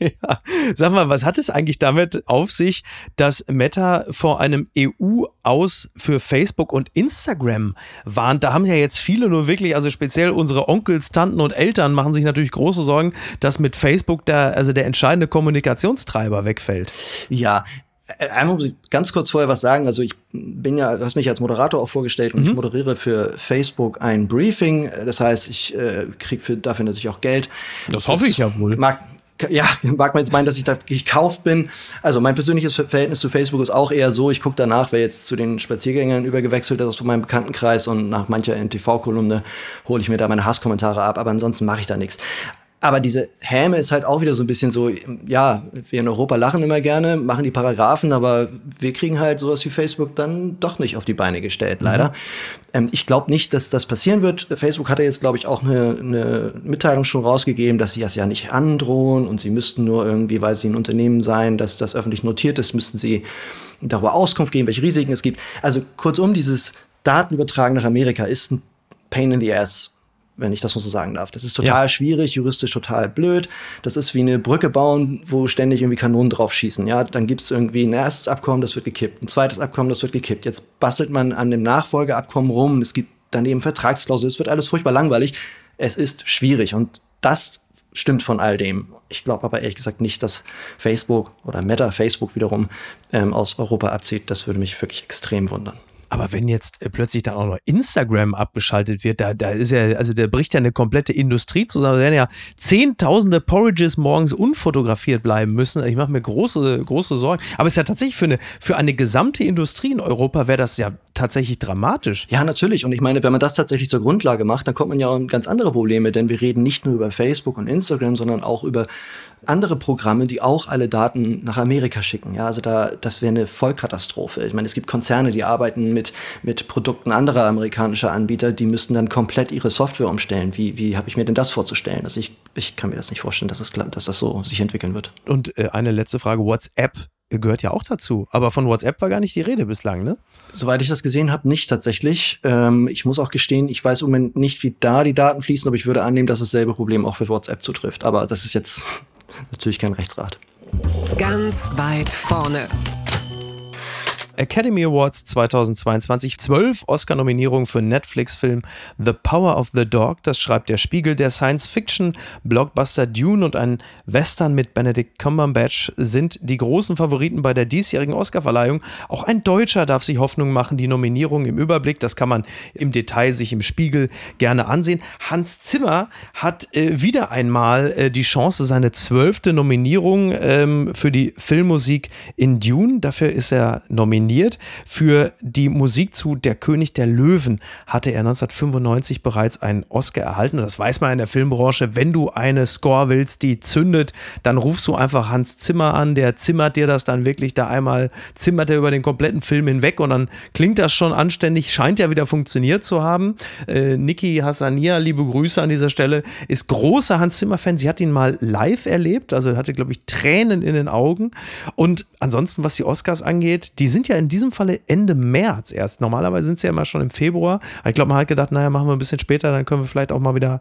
Speaker 1: ja. Sag mal, was hat es eigentlich damit auf sich, dass Meta vor einem EU-Aus für Facebook und Instagram warnt? Da haben ja jetzt viele nur wirklich, also speziell unsere Onkels, Tanten und Eltern machen sich natürlich große Sorgen, dass mit Facebook der, also der entscheidende Kommunikationstreiber wegfällt.
Speaker 3: Ja, äh, einmal muss ich ganz kurz vorher was sagen. Also ich bin ja, du hast mich als Moderator auch vorgestellt und mhm. ich moderiere für Facebook ein Briefing. Das heißt, ich äh, kriege dafür natürlich auch Geld.
Speaker 1: Das, das hoffe ich ja wohl.
Speaker 3: Mag, ja, mag man jetzt meinen, dass ich da gekauft bin. Also mein persönliches Verhältnis zu Facebook ist auch eher so, ich gucke danach, wer jetzt zu den Spaziergängern übergewechselt ist aus meinem Bekanntenkreis und nach mancher NTV-Kolumne hole ich mir da meine Hasskommentare ab, aber ansonsten mache ich da nichts. Aber diese Häme ist halt auch wieder so ein bisschen so, ja, wir in Europa lachen immer gerne, machen die Paragraphen, aber wir kriegen halt sowas wie Facebook dann doch nicht auf die Beine gestellt, mhm. leider. Mhm. Ähm, ich glaube nicht, dass das passieren wird. Facebook hat ja jetzt, glaube ich, auch eine, eine Mitteilung schon rausgegeben, dass sie das ja nicht androhen und sie müssten nur irgendwie, weil sie ein Unternehmen sein, dass das öffentlich notiert ist, müssten sie darüber Auskunft geben, welche Risiken es gibt. Also kurzum, dieses Datenübertragen nach Amerika ist ein Pain in the Ass wenn ich das mal so sagen darf. Das ist total ja. schwierig, juristisch total blöd. Das ist wie eine Brücke bauen, wo ständig irgendwie Kanonen drauf schießen. Ja, dann gibt es irgendwie ein erstes Abkommen, das wird gekippt, ein zweites Abkommen, das wird gekippt. Jetzt bastelt man an dem Nachfolgeabkommen rum. Es gibt daneben Vertragsklauseln. Es wird alles furchtbar langweilig. Es ist schwierig und das stimmt von all dem. Ich glaube aber ehrlich gesagt nicht, dass Facebook oder Meta Facebook wiederum ähm, aus Europa abzieht. Das würde mich wirklich extrem wundern.
Speaker 1: Aber wenn jetzt äh, plötzlich dann auch noch Instagram abgeschaltet wird, da, da ist ja, also da bricht ja eine komplette Industrie zusammen. Da werden ja zehntausende Porridges morgens unfotografiert bleiben müssen. Ich mache mir große, große Sorgen. Aber es ist ja tatsächlich für eine, für eine gesamte Industrie in Europa wäre das ja tatsächlich dramatisch.
Speaker 3: Ja, natürlich. Und ich meine, wenn man das tatsächlich zur Grundlage macht, dann kommt man ja auch in ganz andere Probleme, denn wir reden nicht nur über Facebook und Instagram, sondern auch über andere Programme, die auch alle Daten nach Amerika schicken. Ja, also da, das wäre eine Vollkatastrophe. Ich meine, es gibt Konzerne, die arbeiten mit, mit Produkten anderer amerikanischer Anbieter, die müssten dann komplett ihre Software umstellen. Wie, wie habe ich mir denn das vorzustellen? Also ich, ich kann mir das nicht vorstellen, dass, es, dass das so sich entwickeln wird.
Speaker 1: Und äh, eine letzte Frage, WhatsApp gehört ja auch dazu. Aber von WhatsApp war gar nicht die Rede bislang, ne?
Speaker 3: Soweit ich das gesehen habe, nicht tatsächlich. Ähm, ich muss auch gestehen, ich weiß im Moment nicht, wie da die Daten fließen, aber ich würde annehmen, dass dasselbe Problem auch für WhatsApp zutrifft. Aber das ist jetzt natürlich kein Rechtsrat.
Speaker 2: Ganz weit vorne.
Speaker 1: Academy Awards 2022. Zwölf Oscar-Nominierungen für Netflix-Film The Power of the Dog. Das schreibt der Spiegel. Der Science-Fiction-Blockbuster Dune und ein Western mit Benedict Cumberbatch sind die großen Favoriten bei der diesjährigen Oscar-Verleihung. Auch ein Deutscher darf sich Hoffnung machen. Die Nominierung im Überblick, das kann man im Detail sich im Spiegel gerne ansehen. Hans Zimmer hat äh, wieder einmal äh, die Chance, seine zwölfte Nominierung ähm, für die Filmmusik in Dune. Dafür ist er nominiert nominiert. Für die Musik zu Der König der Löwen hatte er 1995 bereits einen Oscar erhalten. Das weiß man in der Filmbranche. Wenn du eine Score willst, die zündet, dann rufst du einfach Hans Zimmer an. Der zimmert dir das dann wirklich da einmal, zimmert er über den kompletten Film hinweg und dann klingt das schon anständig. Scheint ja wieder funktioniert zu haben. Äh, Niki Hassania, liebe Grüße an dieser Stelle, ist großer Hans Zimmer-Fan. Sie hat ihn mal live erlebt, also hatte, glaube ich, Tränen in den Augen. Und ansonsten, was die Oscars angeht, die sind ja ja in diesem Falle Ende März erst. Normalerweise sind sie ja immer schon im Februar. ich glaube, man hat gedacht, naja, machen wir ein bisschen später, dann können wir vielleicht auch mal wieder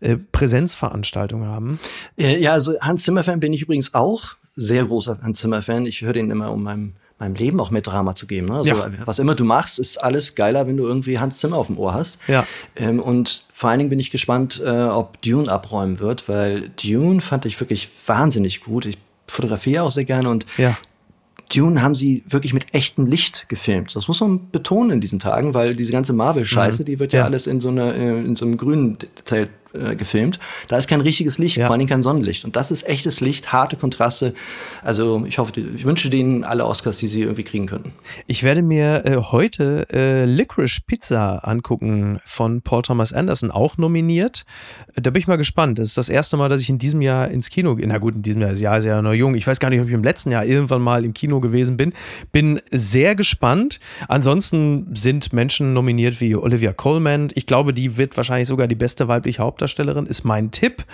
Speaker 1: äh, Präsenzveranstaltungen haben.
Speaker 3: Ja, also Hans Zimmer-Fan bin ich übrigens auch. Sehr großer Hans Zimmer-Fan. Ich höre den immer, um meinem meinem Leben auch mehr Drama zu geben. Ne? Also,
Speaker 1: Ja.
Speaker 3: Was immer du machst, ist alles geiler, wenn du irgendwie Hans Zimmer auf dem Ohr hast.
Speaker 1: Ja.
Speaker 3: Ähm, und vor allen Dingen bin ich gespannt, äh, ob Dune abräumen wird, weil Dune fand ich wirklich wahnsinnig gut. Ich fotografiere auch sehr gerne und
Speaker 1: Ja.
Speaker 3: Dune haben sie wirklich mit echtem Licht gefilmt. Das muss man betonen in diesen Tagen, weil diese ganze Marvel-Scheiße, die wird ja,
Speaker 1: Mhm. Ja.
Speaker 3: alles in so, einer, äh, in so einem grünen Zelt äh, gefilmt. Da ist kein richtiges Licht,
Speaker 1: Ja.
Speaker 3: vor Dingen kein Sonnenlicht. Und das ist echtes Licht, harte Kontraste. Also ich hoffe, ich wünsche denen alle Oscars, die sie irgendwie kriegen könnten.
Speaker 1: Ich werde mir äh, heute äh, Licorice Pizza angucken von Paul Thomas Anderson, auch nominiert. Da bin ich mal gespannt. Das ist das erste Mal, dass ich in diesem Jahr ins Kino gehe. Na gut, in diesem Jahr, das Jahr ist ja noch jung. Ich weiß gar nicht, ob ich im letzten Jahr irgendwann mal im Kino gewesen bin. Bin sehr gespannt. Ansonsten sind Menschen nominiert wie Olivia Colman. Ich glaube, die wird wahrscheinlich sogar die beste weibliche Hauptdarstellerin, ist mein Tipp.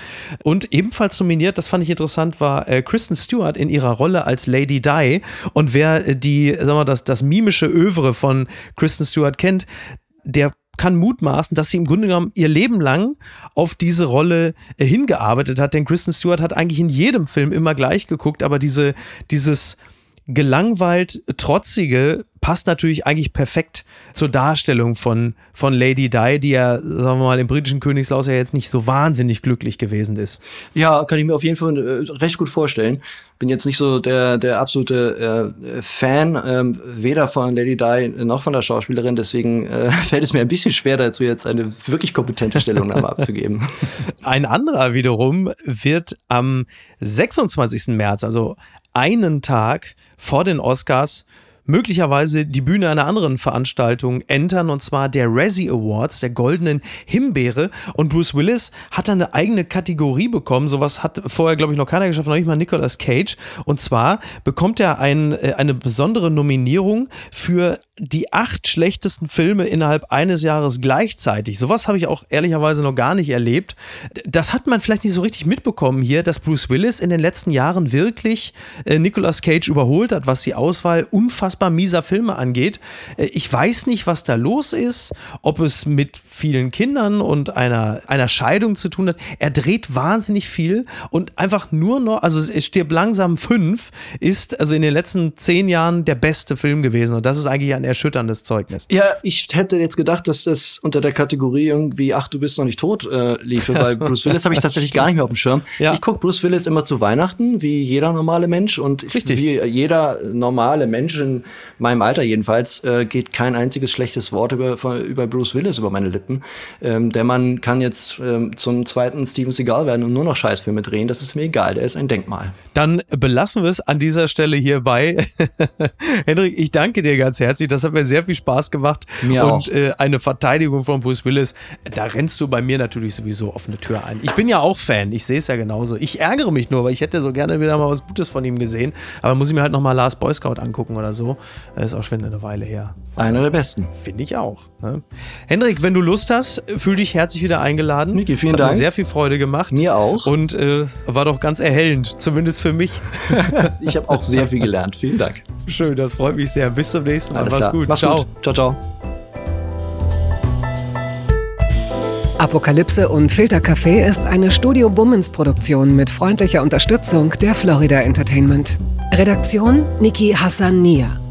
Speaker 1: Und ebenfalls nominiert, das fand ich interessant, war äh, Kristen Stewart in ihrer Rolle als Lady Di. Und wer äh, die, wir mal, das, das mimische Övre von Kristen Stewart kennt, der kann mutmaßen, dass sie im Grunde genommen ihr Leben lang auf diese Rolle äh, hingearbeitet hat. Denn Kristen Stewart hat eigentlich in jedem Film immer gleich geguckt, aber diese, dieses gelangweilt trotzige passt natürlich eigentlich perfekt zur Darstellung von, von Lady Di, die ja, sagen wir mal, im britischen Königslaus ja jetzt nicht so wahnsinnig glücklich gewesen ist.
Speaker 3: Ja, kann ich mir auf jeden Fall äh, recht gut vorstellen. Bin jetzt nicht so der, der absolute äh, Fan, ähm, weder von Lady Di noch von der Schauspielerin. Deswegen äh, fällt es mir ein bisschen schwer, dazu jetzt eine wirklich kompetente Stellungnahme abzugeben.
Speaker 1: Ein anderer wiederum wird am 26. März, also einen Tag vor den Oscars, möglicherweise die Bühne einer anderen Veranstaltung entern, und zwar der Razzie Awards, der goldenen Himbeere. Und Bruce Willis hat da eine eigene Kategorie bekommen. Sowas hat vorher, glaube ich, noch keiner geschafft, noch nicht mal Nicolas Cage. Und zwar bekommt er ein, äh, eine besondere Nominierung für die acht schlechtesten Filme innerhalb eines Jahres gleichzeitig. Sowas habe ich auch ehrlicherweise noch gar nicht erlebt. Das hat man vielleicht nicht so richtig mitbekommen hier, dass Bruce Willis in den letzten Jahren wirklich äh, Nicolas Cage überholt hat, was die Auswahl unfassbar mieser Filme angeht. Äh, ich weiß nicht, was da los ist, ob es mit vielen Kindern und einer, einer Scheidung zu tun hat. Er dreht wahnsinnig viel und einfach nur noch, also es stirbt langsam fünf, ist also in den letzten zehn Jahren der beste Film gewesen. Und das ist eigentlich ein erschütterndes Zeugnis.
Speaker 3: Ja, ich hätte jetzt gedacht, dass das unter der Kategorie irgendwie, ach, du bist noch nicht tot, äh, liefe, weil Bruce Willis habe ich tatsächlich gar nicht mehr auf dem Schirm.
Speaker 1: Ja.
Speaker 3: Ich gucke Bruce Willis immer zu Weihnachten, wie jeder normale Mensch. Und ich, wie jeder normale Mensch in meinem Alter jedenfalls, äh, geht kein einziges schlechtes Wort über, über Bruce Willis über meine Lippen. Ähm, der Mann kann jetzt ähm, zum zweiten Steven Seagal werden und nur noch Scheißfilme drehen. Das ist mir egal, der ist ein Denkmal.
Speaker 1: Dann belassen wir es an dieser Stelle hierbei. Hendrik, ich danke dir ganz herzlich. Das hat mir sehr viel Spaß gemacht.
Speaker 3: Mir
Speaker 1: Und
Speaker 3: auch.
Speaker 1: Äh, eine Verteidigung von Bruce Willis, da rennst du bei mir natürlich sowieso offene Tür ein. Ich bin ja auch Fan, ich sehe es ja genauso. Ich ärgere mich nur, weil ich hätte so gerne wieder mal was Gutes von ihm gesehen. Aber muss ich mir halt nochmal Last Boy Scout angucken oder so. Das ist auch schon eine Weile her.
Speaker 3: Einer der besten.
Speaker 1: Finde ich auch. Ne? Hendrik, wenn du Lust hast, fühl dich herzlich wieder eingeladen.
Speaker 3: Niki, vielen
Speaker 1: Es hat mir
Speaker 3: Dank.
Speaker 1: sehr viel Freude gemacht.
Speaker 3: Mir auch.
Speaker 1: Und äh, war doch ganz erhellend, zumindest für mich.
Speaker 3: Ich habe auch sehr viel gelernt. Vielen Dank.
Speaker 1: Schön, das freut mich sehr. Bis zum nächsten Mal.
Speaker 3: Alles
Speaker 1: Mach's
Speaker 3: klar.
Speaker 1: gut.
Speaker 3: Mach's
Speaker 1: Ciao.
Speaker 3: gut. Ciao, ciao.
Speaker 2: Apokalypse und Filtercafé ist eine Studio Bummens Produktion mit freundlicher Unterstützung der Florida Entertainment. Redaktion Niki Hassania.